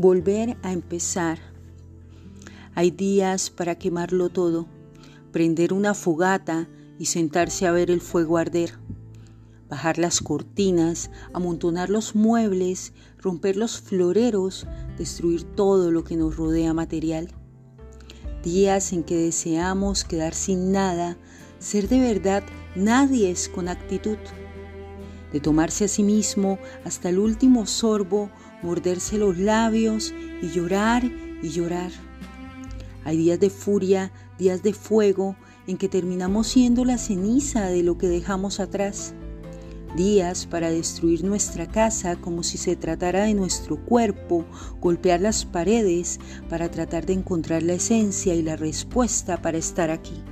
Volver a empezar. Hay días para quemarlo todo, prender una fogata y sentarse a ver el fuego arder. Bajar las cortinas, amontonar los muebles, romper los floreros, destruir todo lo que nos rodea material. Días en que deseamos quedar sin nada, ser de verdad nadie es con actitud de tomarse a sí mismo hasta el último sorbo, morderse los labios y llorar y llorar. Hay días de furia, días de fuego, en que terminamos siendo la ceniza de lo que dejamos atrás. Días para destruir nuestra casa como si se tratara de nuestro cuerpo, golpear las paredes para tratar de encontrar la esencia y la respuesta para estar aquí.